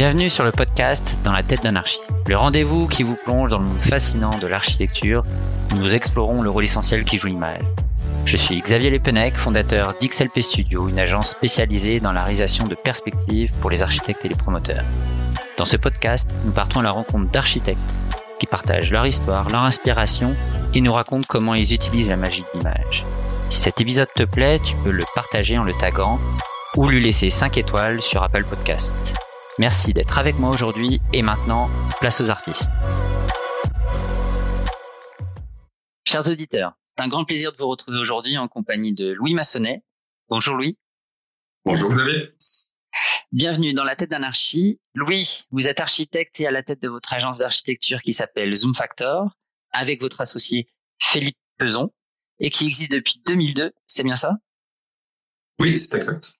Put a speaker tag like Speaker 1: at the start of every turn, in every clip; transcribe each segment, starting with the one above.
Speaker 1: Bienvenue sur le podcast Dans la tête d'anarchie, le rendez-vous qui vous plonge dans le monde fascinant de l'architecture où nous explorons le rôle essentiel qui joue l'image. Je suis Xavier Lepenec, fondateur d'XLP Studio, une agence spécialisée dans la réalisation de perspectives pour les architectes et les promoteurs. Dans ce podcast, nous partons à la rencontre d'architectes qui partagent leur histoire, leur inspiration et nous racontent comment ils utilisent la magie de l'image. Si cet épisode te plaît, tu peux le partager en le taguant ou lui laisser 5 étoiles sur Apple Podcast. Merci d'être avec moi aujourd'hui et maintenant, place aux artistes. Chers auditeurs, c'est un grand plaisir de vous retrouver aujourd'hui en compagnie de Louis Massonnet. Bonjour Louis.
Speaker 2: Bonjour Xavier.
Speaker 1: Bienvenue dans la tête d'anarchie. Louis, vous êtes architecte et à la tête de votre agence d'architecture qui s'appelle Zoom Factor avec votre associé Philippe Peson et qui existe depuis 2002. C'est bien ça?
Speaker 2: Oui, c'est exact.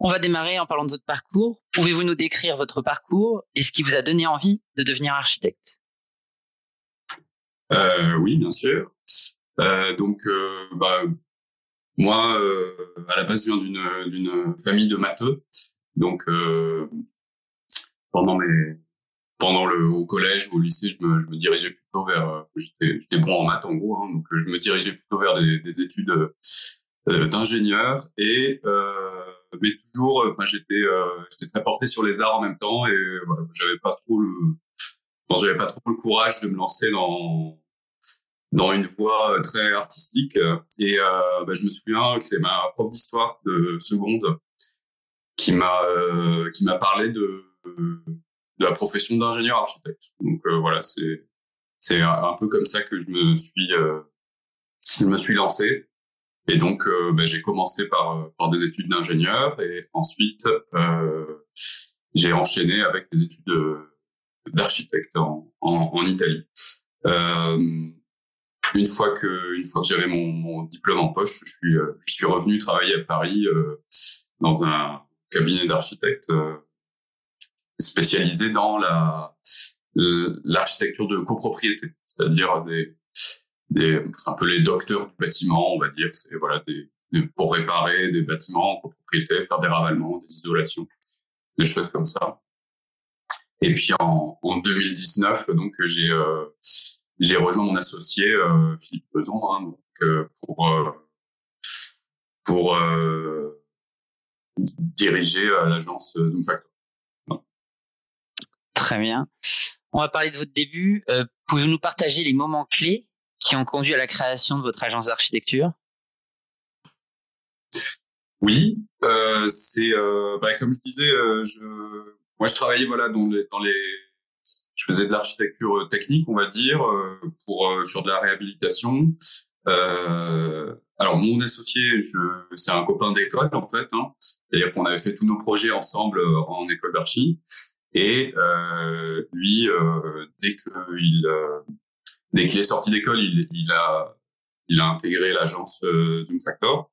Speaker 1: On va démarrer en parlant de votre parcours. Pouvez-vous nous décrire votre parcours et ce qui vous a donné envie de devenir architecte?
Speaker 2: Euh, Oui, bien sûr. Euh, donc, euh, bah, moi, à la base, je viens d'une famille de matheux. Donc, pendant le au collège ou au lycée, je me, dirigeais plutôt vers j'étais bon en maths en gros, hein, donc je me dirigeais plutôt vers des, des études d'ingénieur et mais toujours, euh, enfin, j'étais, euh, j'étais très porté sur les arts en même temps et voilà, j'avais pas trop le, j'avais pas trop le courage de me lancer dans dans une voie euh, très artistique. Et euh, bah, je me souviens que c'est ma prof d'histoire de seconde qui m'a euh, qui m'a parlé de de la profession d'ingénieur architecte. Donc voilà, c'est c'est un peu comme ça que je me suis je me suis lancé. Et donc, euh, ben, j'ai commencé par, euh, par des études d'ingénieur et ensuite, euh, j'ai enchaîné avec des études d'architecte en, en, en, Italie. Euh, une fois que, une fois que j'avais mon, mon, diplôme en poche, je suis, je suis revenu travailler à Paris dans un cabinet d'architecte spécialisé dans la l'architecture de copropriété, c'est-à-dire des, des, un peu les docteurs du bâtiment, on va dire. C'est voilà, des, pour réparer des bâtiments en copropriété, faire des ravalements, des isolations, des choses comme ça. Et puis en, en 2019, donc j'ai euh, j'ai rejoint mon associé euh, Philippe Peson, hein, donc, euh, pour euh, pour euh, diriger l'agence Zoom Factor.
Speaker 1: Très bien. On va parler de votre début. Pouvez-vous nous partager les moments clés qui ont conduit à la création de votre agence d'architecture?
Speaker 2: Oui, euh, c'est euh, bah, comme je disais, euh, je, moi je travaillais voilà dans les, dans les je faisais de l'architecture euh, technique, on va dire, euh, pour euh, sur de la réhabilitation. alors mon associé, c'est un copain d'école en fait, hein, c'est-à-dire qu'on avait fait tous nos projets ensemble en école d'archi. Et lui, dès qu'il dès qu'il est sorti d'école, il, il, a, il a intégré l'agence euh, Zoom Factor.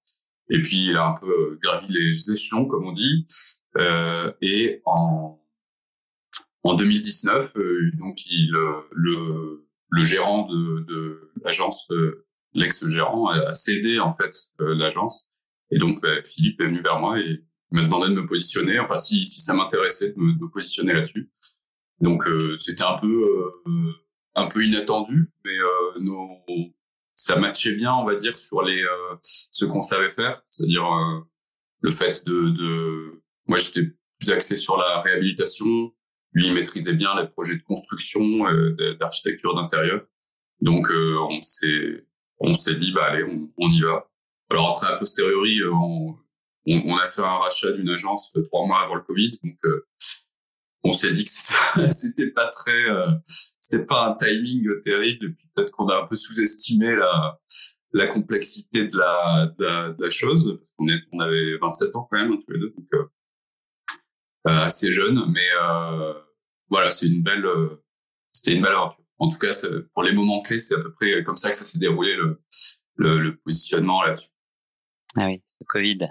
Speaker 2: Et puis, il a un peu euh, gravi les échelons, comme on dit. Euh, et en, en 2019, euh, donc, il, le, le gérant de, de l'agence, l'ex-gérant, a, cédé, en fait, l'agence. Et donc, bah, Philippe est venu vers moi et m'a demandé de me positionner, enfin, si, si ça m'intéressait de me, de positionner là-dessus. Donc, c'était un peu un peu inattendu, mais euh, nos, ça matchait bien, on va dire, sur les euh, ce qu'on savait faire, c'est-à-dire euh, le fait de, de... moi j'étais plus axé sur la réhabilitation, lui il maîtrisait bien les projets de construction, d'architecture d'intérieur, donc on s'est on s'est dit bah allez on, on, y va. Alors après a posteriori on, on, a fait un rachat d'une agence trois mois avant le Covid, donc on s'est dit que c'était pas très c'était pas un timing terrible et puis peut-être qu'on a un peu sous-estimé la la complexité de la de la, chose parce qu'on est on avait 27 ans quand même hein, tous les deux donc euh, euh, assez jeune mais euh, voilà c'est une belle euh, c'était une belle aventure. En tout cas pour les moments clés c'est à peu près comme ça que ça s'est déroulé le, le, le positionnement là-dessus.
Speaker 1: Ah oui le Covid.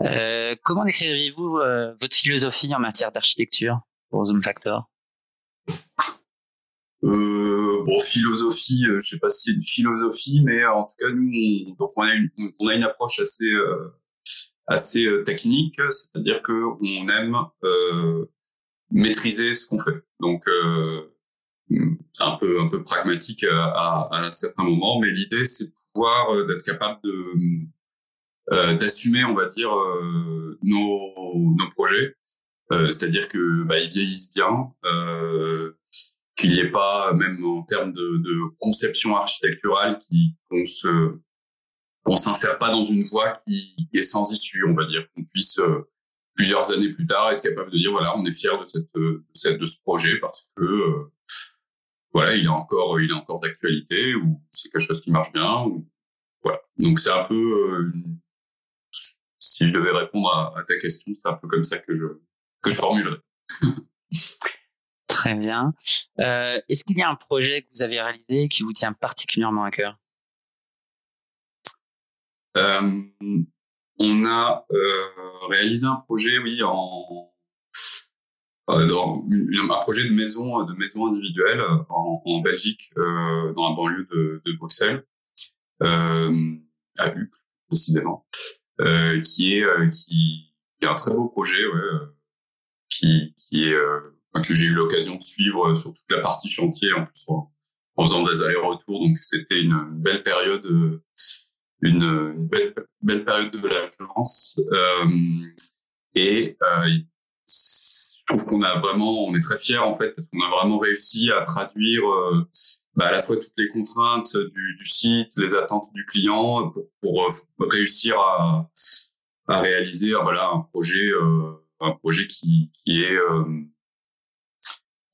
Speaker 1: Comment décririez-vous votre philosophie en matière d'architecture pour Zoom Factor?
Speaker 2: Euh, bon, philosophie, euh, je sais pas si c'est une philosophie, mais en tout cas, nous, on, a une, approche assez, euh, assez technique, c'est-à-dire que on aime maîtriser ce qu'on fait. Donc c'est un peu un peu pragmatique à, à, à certains moments, mais l'idée c'est de pouvoir d'être capable de d'assumer, on va dire, nos, nos projets. Euh, c'est-à-dire que bah, ils vieillissent bien, qu'il n'y ait pas, même en termes de, de conception architecturale, qu'on se on s'insère pas dans une voie qui est sans issue, on va dire, qu'on puisse plusieurs années plus tard être capable de dire voilà, on est fier de cette, de, cette, de ce projet parce que voilà, il est encore il est encore d'actualité ou c'est quelque chose qui marche bien ou voilà. Donc c'est un peu si je devais répondre à, ta question, c'est un peu comme ça que je, que je formulerais.
Speaker 1: Très bien. Euh, Est-ce qu'il y a un projet que vous avez réalisé qui vous tient particulièrement à cœur?
Speaker 2: Euh, On a euh, réalisé un projet, oui, en dans un projet de maison de maison individuelle en, en Belgique, dans la banlieue de, de Bruxelles, à Uccle précisément. Qui est qui, est un très beau projet, ouais, qui est que j'ai eu l'occasion de suivre sur toute la partie chantier en faisant des allers-retours. Donc c'était une, belle période, une, belle, période de l'agence. Euh, et euh, je trouve qu'on a vraiment, on est très fiers en fait parce qu'on a vraiment réussi à traduire euh, bah, à la fois toutes les contraintes du, site, les attentes du client pour, euh, réussir à, réaliser euh, voilà un projet euh, un projet qui, qui est euh,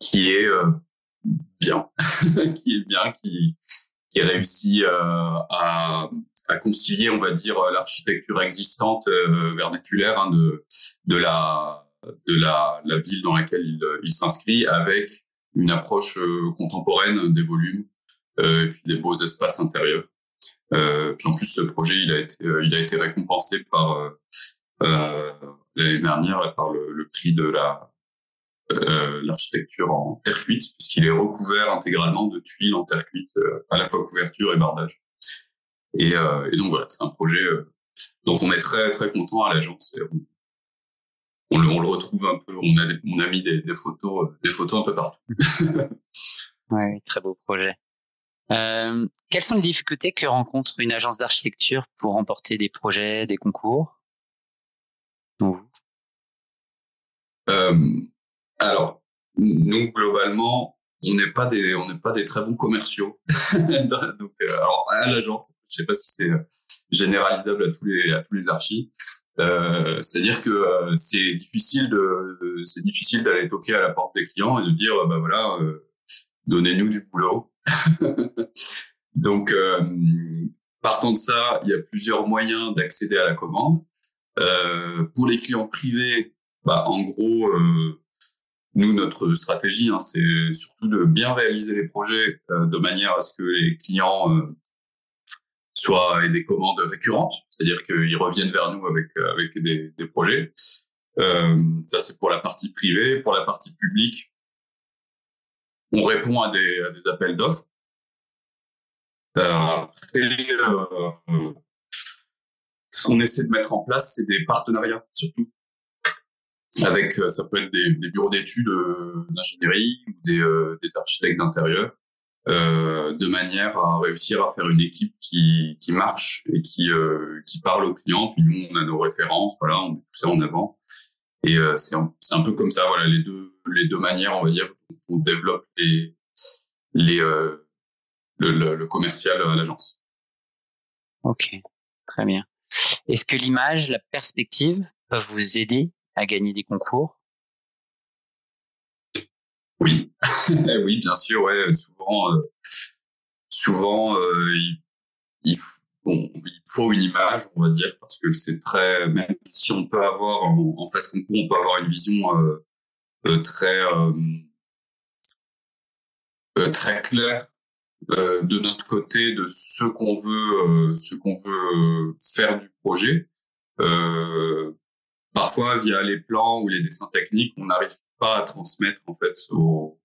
Speaker 2: qui est euh, bien qui est bien qui qui réussit à, à concilier on va dire l'architecture existante vernaculaire hein, de de la de la, la ville dans laquelle il, il s'inscrit avec une approche euh, contemporaine des volumes euh, et des beaux espaces intérieurs. Euh, puis en plus, ce projet, il a été, il a été récompensé par l'année dernière par le, le, prix de la l'architecture en terre cuite, puisqu'il est recouvert intégralement de tuiles en terre cuite, à la fois couverture et bardage. Et, et donc voilà, c'est un projet dont on est très très content à l'agence on le, on le retrouve un peu. On a, on a mis des, photos, des photos un peu partout.
Speaker 1: oui, très beau projet. Euh, quelles sont les difficultés que rencontre une agence d'architecture pour remporter des projets, des concours?
Speaker 2: Euh, Alors, nous globalement, on n'est pas des, on n'est pas des très bons commerciaux. Donc, euh, alors à l'agence, je sais pas si c'est généralisable à tous les à tous les archis. Euh, c'est-à-dire que euh, c'est difficile de, c'est difficile d'aller toquer à la porte des clients et de dire, bah voilà, euh, donnez-nous du boulot. Donc, partant de ça, il y a plusieurs moyens d'accéder à la commande. pour les clients privés, bah, en gros, nous, notre stratégie, hein, c'est surtout de bien réaliser les projets de manière à ce que les clients soit des commandes récurrentes, c'est-à-dire qu'ils reviennent vers nous avec euh, avec des, des projets. Euh, ça c'est pour la partie privée. Pour la partie publique, on répond à des, à des appels d'offres. Euh, euh, ce qu'on essaie de mettre en place, c'est des partenariats surtout. Avec, ça peut être des, des bureaux d'études d'ingénierie ou des, des architectes d'intérieur euh, de manière à réussir à faire une équipe qui, qui marche et qui, euh, qui parle aux clients. Puis nous, on a nos références, voilà, on met ça en avant. Et euh, c'est un, un, peu comme ça, voilà, les deux, les deux manières, on va dire, on développe les, les, euh, le, le, le, commercial à l'agence.
Speaker 1: Ok, très bien. Est-ce que l'image, la perspective peuvent vous aider à gagner des concours
Speaker 2: oui, oui, bien sûr. Ouais, souvent, euh, souvent, euh, il, faut une image, on va dire, parce que c'est très. Même si on peut avoir en, face concours, on peut avoir une vision euh, euh très euh, très claire de notre côté de ce qu'on veut, ce qu'on veut faire du projet. Parfois, via les plans ou les dessins techniques, on n'arrive pas à transmettre en fait au,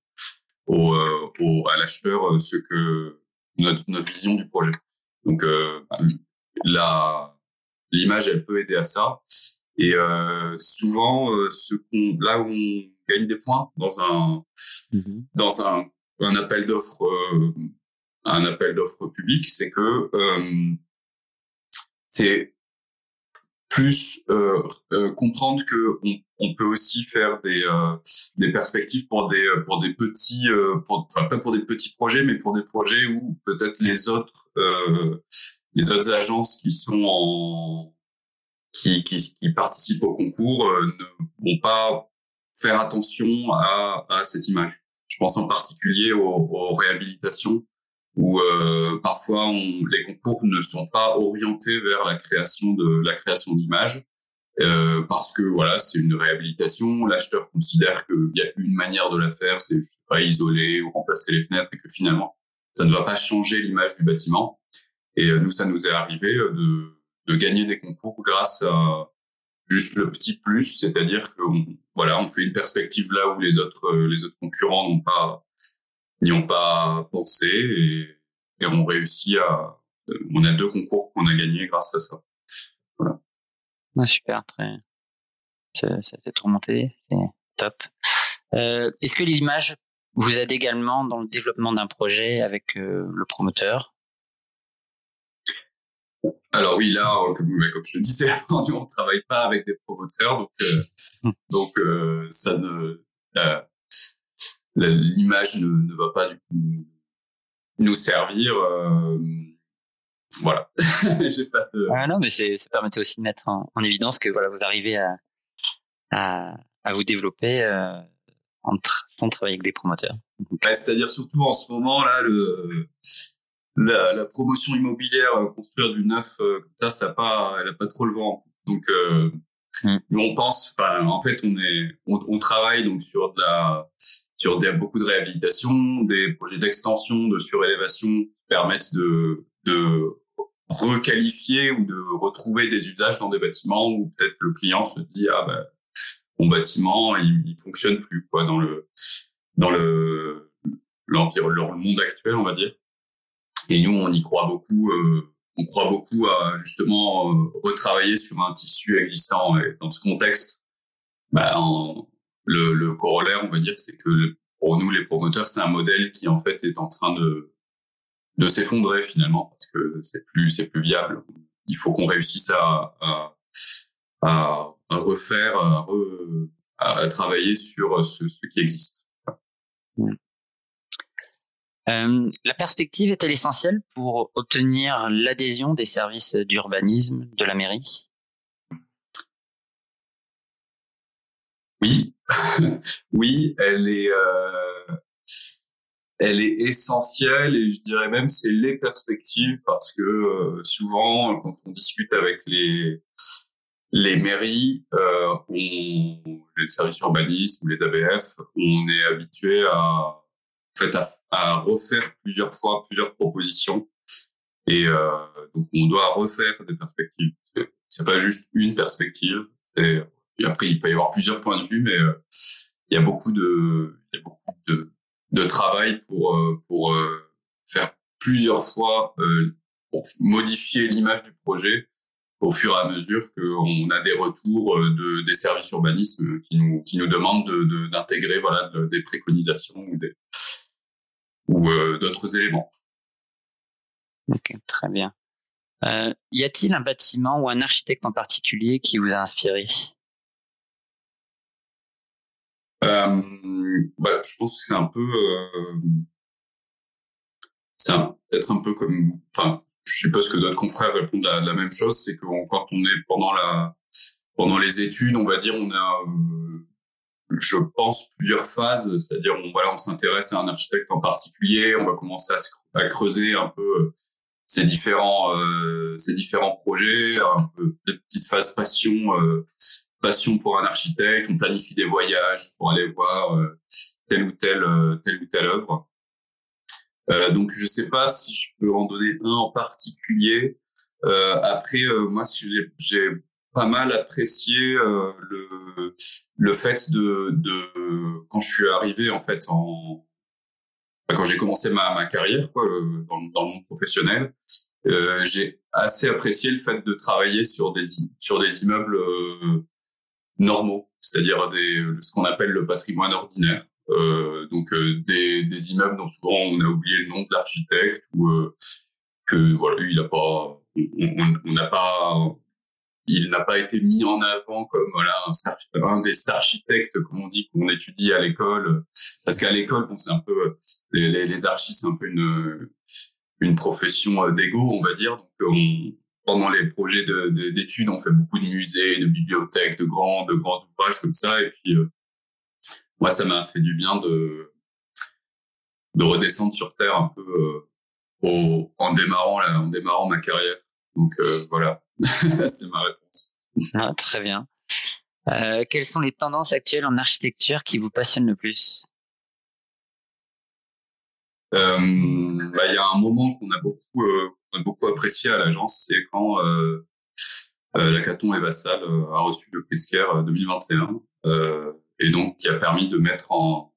Speaker 2: au, euh, au à l'acheteur euh, ce que notre, notre vision du projet. Donc euh, la l'image, elle peut aider à ça. Et souvent, ce qu'on, là où on gagne des points dans un mm-hmm. dans un, un appel d'offres un appel d'offres public, c'est que c'est plus euh, euh, comprendre que on, on, peut aussi faire des euh, des perspectives pour des pour des petits pour, enfin pas pour des petits projets mais pour des projets où peut-être les autres les autres agences qui sont en qui qui, qui participent au concours ne vont pas faire attention à, à cette image. Je pense en particulier aux, aux réhabilitations où euh, parfois on, les concours ne sont pas orientés vers la création de la création d'images euh, parce que voilà c'est une réhabilitation. L'acheteur considère qu'il y a une manière de la faire c'est pas isoler ou remplacer les fenêtres et que finalement ça ne va pas changer l'image du bâtiment. Et euh, nous ça nous est arrivé euh, de, de gagner des concours grâce à juste le petit plus c'est-à-dire que voilà on fait une perspective là où les autres les autres concurrents n'ont pas n'y ont pas pensé et, et on réussit à. On a deux concours qu'on a gagnés grâce à ça. Voilà.
Speaker 1: Ah, super, très. Ça, s'est remonté, c'est top. Euh, Est-ce que l'image vous aide également dans le développement d'un projet avec euh, le promoteur?
Speaker 2: Alors oui, là, comme, comme je le disais, on ne travaille pas avec des promoteurs, donc euh, donc euh, ça ne l'image ne, ne, va pas du coup nous servir. Euh, voilà.
Speaker 1: J'ai pas de... Ah non, mais c'est, ça permettait aussi de mettre en, en, évidence que voilà, vous arrivez à, à, à vous développer euh, en sans travailler avec des promoteurs.
Speaker 2: Ouais, c'est-à-dire surtout en ce moment là, le, la, la promotion immobilière, euh, construire du neuf euh, comme ça, ça pas, elle a pas trop le vent. Donc, euh, mm. on pense, en fait, on est, on, on, travaille donc sur de la sur des, beaucoup de réhabilitation, des projets d'extension, de surélévation permettent de, de requalifier ou de retrouver des usages dans des bâtiments où peut-être le client se dit ah ben mon bâtiment il, il fonctionne plus quoi dans le dans le l'environnement le monde actuel on va dire. Et nous on y croit beaucoup euh, on croit beaucoup à justement euh, retravailler sur un tissu existant. Et dans ce contexte bah, en, le, le corollaire, on va dire, c'est que pour nous, les promoteurs, c'est un modèle qui en fait est en train de de s'effondrer finalement parce que c'est plus c'est plus viable. Il faut qu'on réussisse à, à, à, refaire, à, à, travailler sur ce, ce qui existe.
Speaker 1: Euh, la perspective est-elle essentielle pour obtenir l'adhésion des services d'urbanisme de la mairie?
Speaker 2: Oui, oui, elle est, euh, elle est essentielle et je dirais même c'est les perspectives parce que euh, souvent quand on discute avec les les mairies, euh, les services urbanisme, les ABF, on est habitué à en fait à, à, refaire plusieurs fois plusieurs propositions et donc on doit refaire des perspectives. C'est pas juste une perspective, c'est et après, il peut y avoir plusieurs points de vue, mais euh, il y a beaucoup de, il y a beaucoup de, de travail pour euh, pour euh, faire plusieurs fois pour modifier l'image du projet au fur et à mesure qu'on a des retours de des services urbanisme qui nous qui nous demandent de d'intégrer voilà des préconisations ou des ou d'autres éléments.
Speaker 1: Ok, très bien. Euh, y a-t-il un bâtiment ou un architecte en particulier qui vous a inspiré?
Speaker 2: euh, bah, je pense que c'est un peu, euh, c'est peut-être un peu comme, enfin, je suppose que d'autres confrères répondent à la même chose, c'est que quand on est pendant la, pendant les études, on va dire, on a, euh, je pense, plusieurs phases, c'est-à-dire, on, voilà, on s'intéresse à un architecte en particulier, on va commencer à, creuser un peu euh, ces différents, euh, ces différents projets, un peu, petite phase passion, euh, passion pour un architecte, on planifie des voyages pour aller voir euh, telle ou telle euh, telle ou telle œuvre. Euh, donc je sais pas si je peux en donner un en particulier. Euh, après, moi, j'ai pas mal apprécié le le fait de, de quand je suis arrivé en fait en quand j'ai commencé ma, ma carrière quoi, dans, dans le monde professionnel, euh, j'ai assez apprécié le fait de travailler sur des sur des immeubles euh, normaux, c'est-à-dire des ce qu'on appelle le patrimoine ordinaire. Euh, donc euh, des, des immeubles dont souvent on a oublié le nom de l'architecte ou euh, que voilà il a pas on n'a pas il n'a pas été mis en avant comme voilà un, des architectes comme on dit qu'on étudie à l'école parce qu'à l'école bon c'est un peu les, les, les archis c'est un peu une une profession euh, d'ego, on va dire. Donc, on, pendant les projets d'études, on fait beaucoup de musées, de bibliothèques, de grands, de grands ouvrages comme ça. Et puis, euh, moi, ça m'a fait du bien de, de redescendre sur terre un peu euh, au, en démarrant là, en démarrant ma carrière. Donc voilà, c'est ma réponse.
Speaker 1: Ah, très bien. Euh, quelles sont les tendances actuelles en architecture qui vous passionnent le plus?
Speaker 2: Euh, bah, il y a un moment qu'on a beaucoup, euh, a beaucoup apprécié à l'agence, c'est quand euh, euh, l'Acaton et Vassal a reçu le prix Sker 2021, et donc qui a permis de mettre en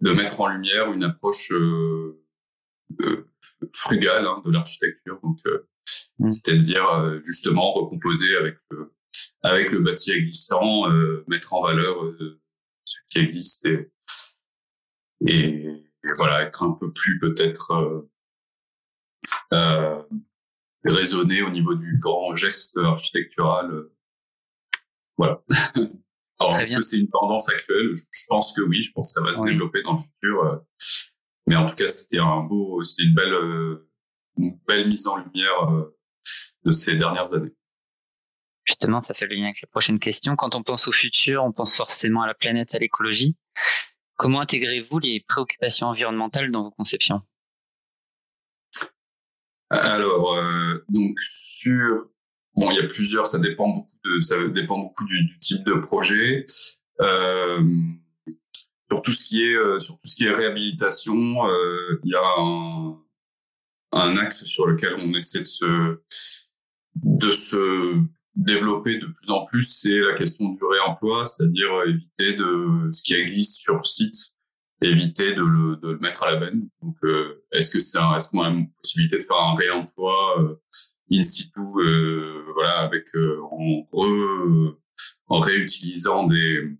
Speaker 2: de mettre en lumière une approche frugale hein, de l'architecture, donc mmh. c'est-à-dire justement recomposer avec le, avec le bâti existant, mettre en valeur ce qui existe et, et voilà, être un peu plus peut-être euh, euh, raisonné au niveau du grand geste architectural. Euh, voilà. Alors, est-ce que c'est une tendance actuelle? Je, pense que oui, je pense que ça va se développer dans le futur. Euh. mais en tout cas, c'était un beau, c'est une belle, une belle mise en lumière de ces dernières années.
Speaker 1: Justement, ça fait le lien avec la prochaine question. Quand on pense au futur, on pense forcément à la planète, à l'écologie. Comment intégrez-vous les préoccupations environnementales dans vos conceptions?
Speaker 2: Alors, euh, donc sur bon, il y a plusieurs, ça dépend beaucoup ça dépend beaucoup du, type de projet. Euh, sur tout ce qui est euh, sur tout ce qui est réhabilitation, il y a un, un axe sur lequel on essaie de se de se développer de plus en plus, c'est la question du réemploi, c'est-à-dire éviter de ce qui existe sur site, éviter de le, de le mettre à la benne. Donc, euh, est-ce que c'est est-ce qu'on a une possibilité de faire un réemploi euh, in situ, euh, voilà, avec en, en réutilisant des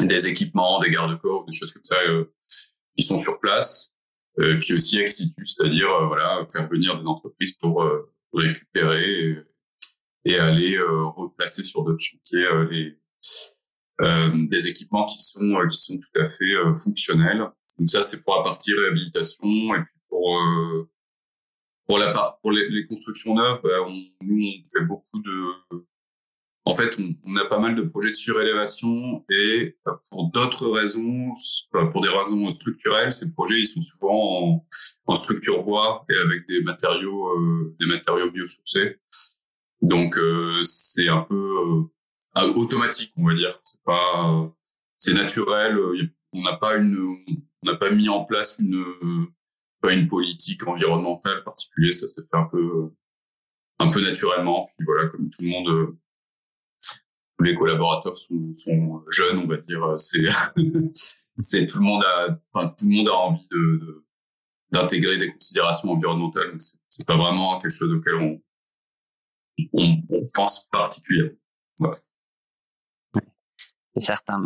Speaker 2: des équipements, des garde-corps, des choses comme ça qui sont sur place, puis aussi ex c'est-à-dire voilà faire venir des entreprises pour récupérer et aller euh, replacer sur d'autres chantiers euh, les, euh, des équipements qui sont qui sont tout à fait fonctionnels. Donc ça c'est pour la partie réhabilitation et puis pour pour la pour les, les constructions neuves, bah, on, nous on fait beaucoup de en fait, on, on, a pas mal de projets de surélévation et pour d'autres raisons, pour des raisons structurelles, ces projets ils sont souvent en, en structure bois et avec des matériaux euh, des matériaux biosourcés. Donc euh, c'est un peu euh, automatique, on va dire. C'est pas, c'est naturel. On n'a pas une, on n'a pas mis en place une, pas une politique environnementale particulière. Ça s'est fait un peu, un peu naturellement. Puis voilà, comme tout le monde, tous les collaborateurs sont, sont jeunes, on va dire. C'est, c'est tout le monde a, enfin, tout le monde a envie de, d'intégrer des considérations environnementales. C'est pas vraiment quelque chose auquel on, on, pense particulièrement.
Speaker 1: C'est certain.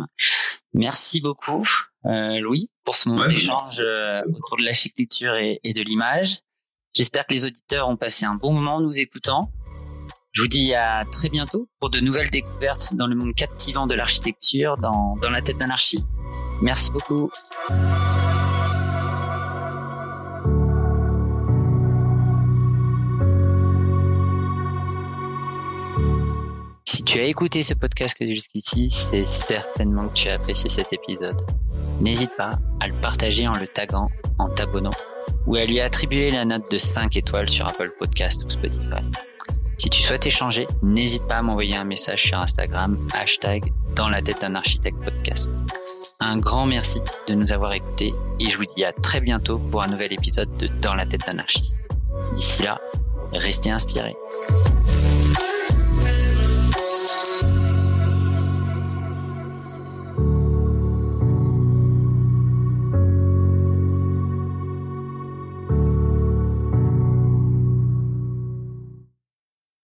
Speaker 1: Merci beaucoup, euh, Louis, pour ce moment d'échange euh, autour de l'architecture et, de l'image. J'espère que les auditeurs ont passé un bon moment en nous écoutant. Je vous dis à très bientôt pour de nouvelles découvertes dans le monde captivant de l'architecture dans, dans la tête d'anarchie. Merci beaucoup. Tu as écouté ce podcast jusqu'ici, c'est certainement que tu as apprécié cet épisode. N'hésite pas à le partager en le taguant, en t'abonnant ou à lui attribuer la note de 5 étoiles sur Apple Podcast ou Spotify. Si tu souhaites échanger, n'hésite pas à m'envoyer un message sur Instagram, hashtag dans la tête d'un architecte podcast. Un grand merci de nous avoir écoutés et je vous dis à très bientôt pour un nouvel épisode de Dans la tête d'anarchie. D'ici là, restez inspirés.